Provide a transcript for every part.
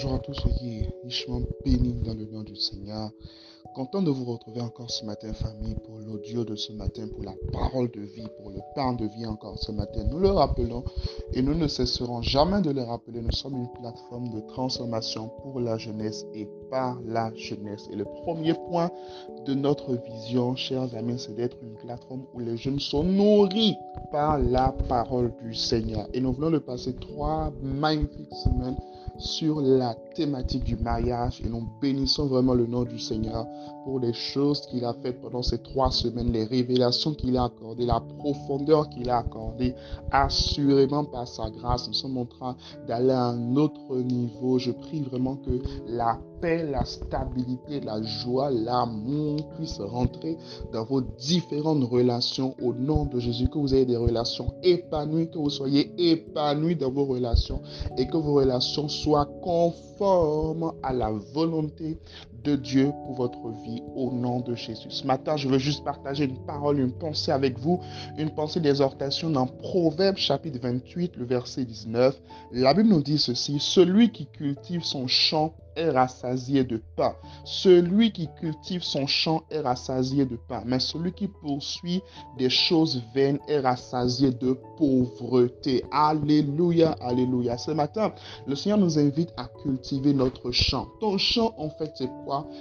Bonjour à tous, soyez richement bénis dans le nom du Seigneur. Content de vous retrouver encore ce matin, famille, pour l'audio de ce matin, pour la parole de vie, pour le pain de vie encore ce matin. Nous le rappelons et nous ne cesserons jamais de le rappeler. Nous sommes une plateforme de transformation pour la jeunesse et par la jeunesse. Et le premier point de notre vision, chers amis, c'est d'être une plateforme où les jeunes sont nourris par la parole du Seigneur. Et nous venons de passer trois magnifiques semaines sur la thématique du mariage et nous bénissons vraiment le nom du Seigneur pour les choses qu'il a faites pendant ces trois semaines, les révélations qu'il a accordées, la profondeur qu'il a accordée, assurément par sa grâce. Nous sommes en train d'aller à un autre niveau. Je prie vraiment que la paix, la stabilité, la joie, l'amour puissent rentrer dans vos différentes relations. Au nom de Jésus, que vous ayez des relations épanouies, que vous soyez épanouis dans vos relations et que vos relations soient conformes à la volonté de Dieu pour votre vie au nom de Jésus. Ce matin, je veux juste partager une parole, une pensée avec vous, une pensée d'exhortation dans Proverbe chapitre 28, le verset 19. La Bible nous dit ceci, celui qui cultive son champ est rassasié de pain. Celui qui cultive son champ est rassasié de pain. Mais celui qui poursuit des choses vaines est rassasié de pauvreté. Alléluia, alléluia. Ce matin, le Seigneur nous invite à cultiver notre champ. Ton champ, en fait, c'est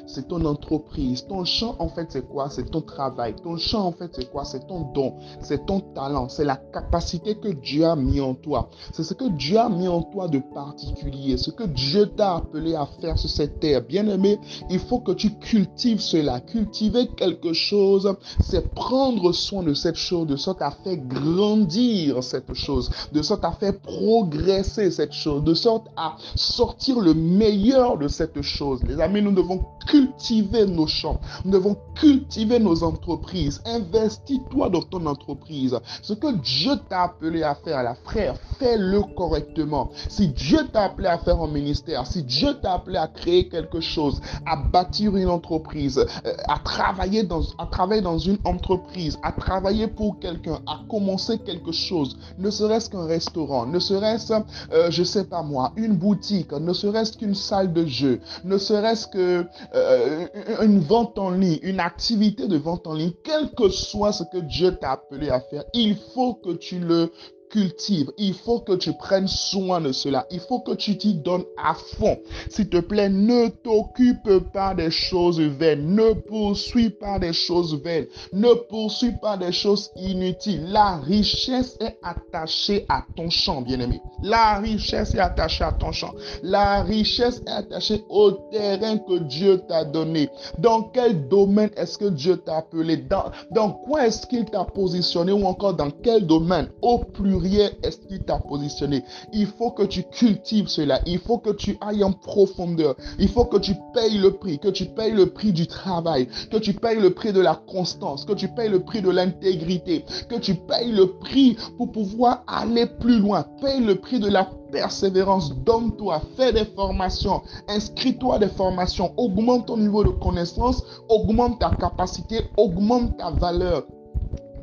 C'est ton entreprise. Ton champ, en fait, c'est quoi? C'est ton travail. Ton champ, en fait, c'est quoi? C'est ton don. C'est ton talent. C'est la capacité que Dieu a mis en toi. C'est ce que Dieu a mis en toi de particulier. Ce que Dieu t'a appelé à faire sur cette terre. Bien-aimé, il faut que tu cultives cela. Cultiver quelque chose, c'est prendre soin de cette chose, de sorte à faire grandir cette chose, de sorte à faire progresser cette chose, de sorte à sortir le meilleur de cette chose. Les amis, nous devons cultiver nos champs, nous devons cultiver nos entreprises. Investis-toi dans ton entreprise. Ce que Dieu t'a appelé à faire, frère, fais-le correctement. Si Dieu t'a appelé à faire un ministère, si Dieu t'a appelé à créer quelque chose, à bâtir une entreprise, euh, à travailler dans, à travailler dans une entreprise, à travailler pour quelqu'un, à commencer quelque chose, ne serait-ce qu'un restaurant, ne serait-ce, euh, je sais pas moi, une boutique, ne serait-ce qu'une salle de jeu, ne serait-ce que euh, une vente en ligne, une activité de vente en ligne, quel que soit ce que Dieu t'a appelé à faire, il faut que tu le cultive. Il faut que tu prennes soin de cela. Il faut que tu t'y donnes à fond. S'il te plaît, ne t'occupe pas des choses vaines. Ne poursuis pas des choses vaines. Ne poursuis pas des choses inutiles. La richesse est attachée à ton champ, bien-aimé. La richesse est attachée à ton champ. La richesse est attachée au terrain que Dieu t'a donné. Dans quel domaine est-ce que Dieu t'a appelé? Dans, dans quoi est-ce qu'il t'a positionné ou encore dans quel domaine? Au plus rien est-ce qu'il t'a positionné? Il faut que tu cultives cela. Il faut que tu ailles en profondeur. Il faut que tu payes le prix, que tu payes le prix du travail, que tu payes le prix de la constance, que tu payes le prix de l'intégrité, que tu payes le prix pour pouvoir aller plus loin. Paye le prix de la persévérance, donne-toi, fais des formations, inscris-toi des formations, augmente ton niveau de connaissance, augmente ta capacité, augmente ta valeur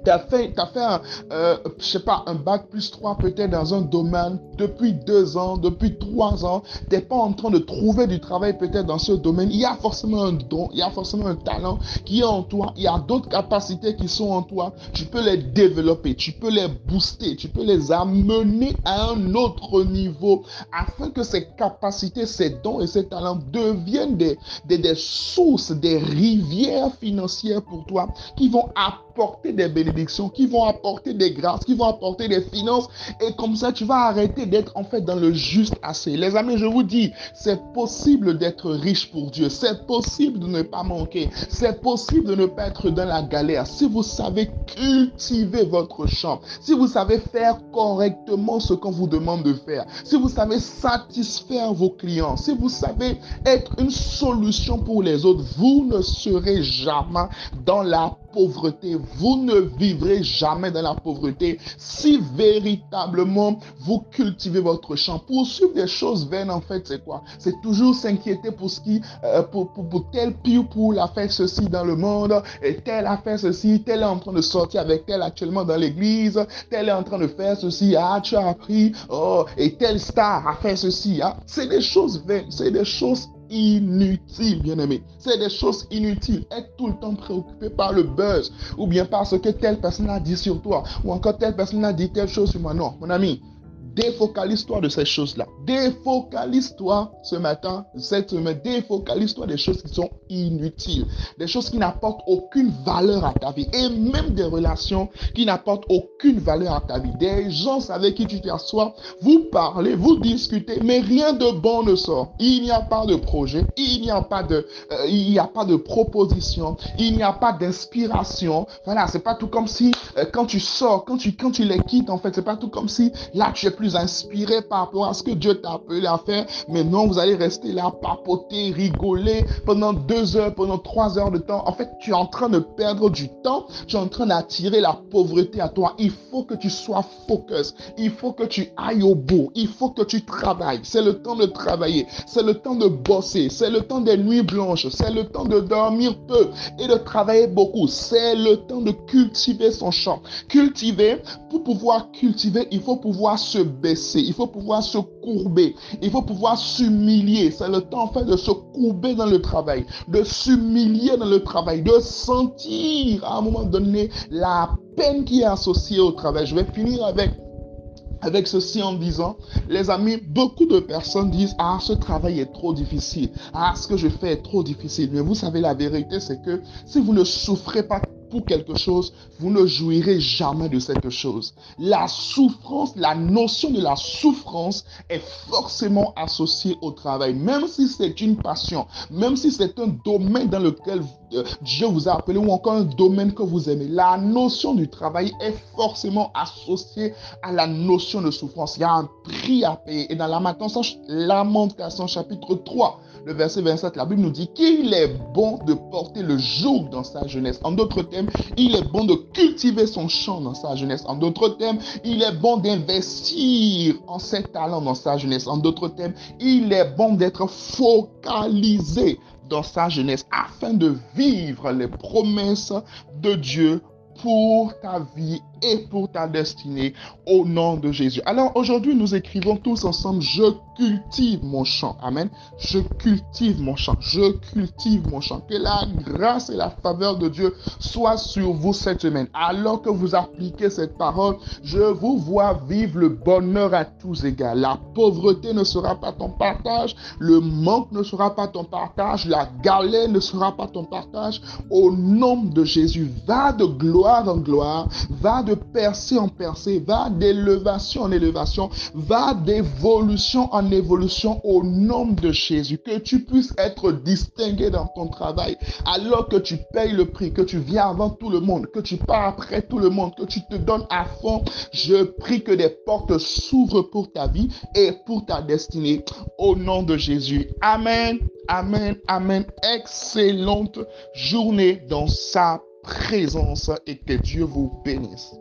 tu as fait, as fait un, euh, je sais pas, un bac plus 3 peut-être dans un domaine depuis deux ans, depuis trois ans, tu n'es pas en train de trouver du travail peut-être dans ce domaine. Il y a forcément un don, il y a forcément un talent qui est en toi, il y a d'autres capacités qui sont en toi. Tu peux les développer, tu peux les booster, tu peux les amener à un autre niveau afin que ces capacités, ces dons et ces talents deviennent des, des, des sources, des rivières financières pour toi qui vont apporter des bénéfices qui vont apporter des grâces, qui vont apporter des finances. Et comme ça, tu vas arrêter d'être en fait dans le juste assez. Les amis, je vous dis, c'est possible d'être riche pour Dieu. C'est possible de ne pas manquer. C'est possible de ne pas être dans la galère. Si vous savez cultiver votre champ, si vous savez faire correctement ce qu'on vous demande de faire, si vous savez satisfaire vos clients, si vous savez être une solution pour les autres, vous ne serez jamais dans la pauvreté. Vous ne vivrez jamais dans la pauvreté si véritablement vous cultivez votre champ. Poursuivre des choses vaines, en fait, c'est quoi? C'est toujours s'inquiéter pour ce qui, euh, pour, pour, tel pire pour la faire ceci dans le monde, et tel a fait ceci, tel est en train de sortir avec tel actuellement dans l'église, tel est en train de faire ceci, ah, tu as appris, oh, et tel star a fait ceci, ah. C'est des choses vaines, c'est des choses inutiles, bien aimé. C'est des choses inutiles. Être tout le temps préoccupé par le buzz ou bien parce que telle personne a dit sur toi ou encore telle personne a dit telle chose sur moi. Non, mon ami, Défocalise-toi de ces choses-là. Défocalise-toi ce matin, cette semaine. Défocalise-toi des choses qui sont inutiles. Des choses qui n'apportent aucune valeur à ta vie. Et même des relations qui n'apportent aucune valeur à ta vie. Des gens avec qui tu t'assois, vous parlez, vous discutez, mais rien de bon ne sort. Il n'y a pas de projet. Il n'y a pas de, euh, il a pas de proposition. Il n'y a pas d'inspiration. Voilà, c'est pas tout comme si euh, quand tu sors, quand tu, quand tu les quittes, en fait, c'est pas tout comme si là tu es plus inspiré par rapport à ce que Dieu t'a appelé à faire. Mais non, vous allez rester là, papoter, rigoler pendant deux heures, pendant trois heures de temps. En fait, tu es en train de perdre du temps. Tu es en train d'attirer la pauvreté à toi. Il faut que tu sois focus. Il faut que tu ailles au bout. Il faut que tu travailles. C'est le temps de travailler. C'est le temps de bosser. C'est le temps des nuits blanches. C'est le temps de dormir peu et de travailler beaucoup. C'est le temps de cultiver son champ. Cultiver, pour pouvoir cultiver, il faut pouvoir se baisser, il faut pouvoir se courber, il faut pouvoir s'humilier. C'est le temps en fait de se courber dans le travail, de s'humilier dans le travail, de sentir à un moment donné la peine qui est associée au travail. Je vais finir avec avec ceci en disant, les amis, beaucoup de personnes disent, ah, ce travail est trop difficile, ah, ce que je fais est trop difficile. Mais vous savez, la vérité, c'est que si vous ne souffrez pas quelque chose, vous ne jouirez jamais de cette chose. La souffrance, la notion de la souffrance est forcément associée au travail, même si c'est une passion, même si c'est un domaine dans lequel euh, Dieu vous a appelé ou encore un domaine que vous aimez. La notion du travail est forcément associée à la notion de souffrance. Il y a un prix à payer. Et dans la Lamentation chapitre 3, le verset 27, la Bible nous dit qu'il est bon de porter le joug dans sa jeunesse. En d'autres termes, il est bon de cultiver son champ dans sa jeunesse. En d'autres termes, il est bon d'investir en ses talents dans sa jeunesse. En d'autres termes, il est bon d'être focalisé dans sa jeunesse afin de vivre les promesses de Dieu pour ta vie pour ta destinée au nom de Jésus. Alors aujourd'hui, nous écrivons tous ensemble, je cultive mon champ. Amen. Je cultive mon champ. Je cultive mon champ. Que la grâce et la faveur de Dieu soient sur vous cette semaine. Alors que vous appliquez cette parole, je vous vois vivre le bonheur à tous égards. La pauvreté ne sera pas ton partage. Le manque ne sera pas ton partage. La galère ne sera pas ton partage. Au nom de Jésus, va de gloire en gloire. Va de percée en percée, va d'élévation en élévation, va d'évolution en évolution au nom de Jésus. Que tu puisses être distingué dans ton travail alors que tu payes le prix, que tu viens avant tout le monde, que tu pars après tout le monde, que tu te donnes à fond. Je prie que des portes s'ouvrent pour ta vie et pour ta destinée au nom de Jésus. Amen. Amen. Amen. Excellente journée dans sa présence et que Dieu vous bénisse.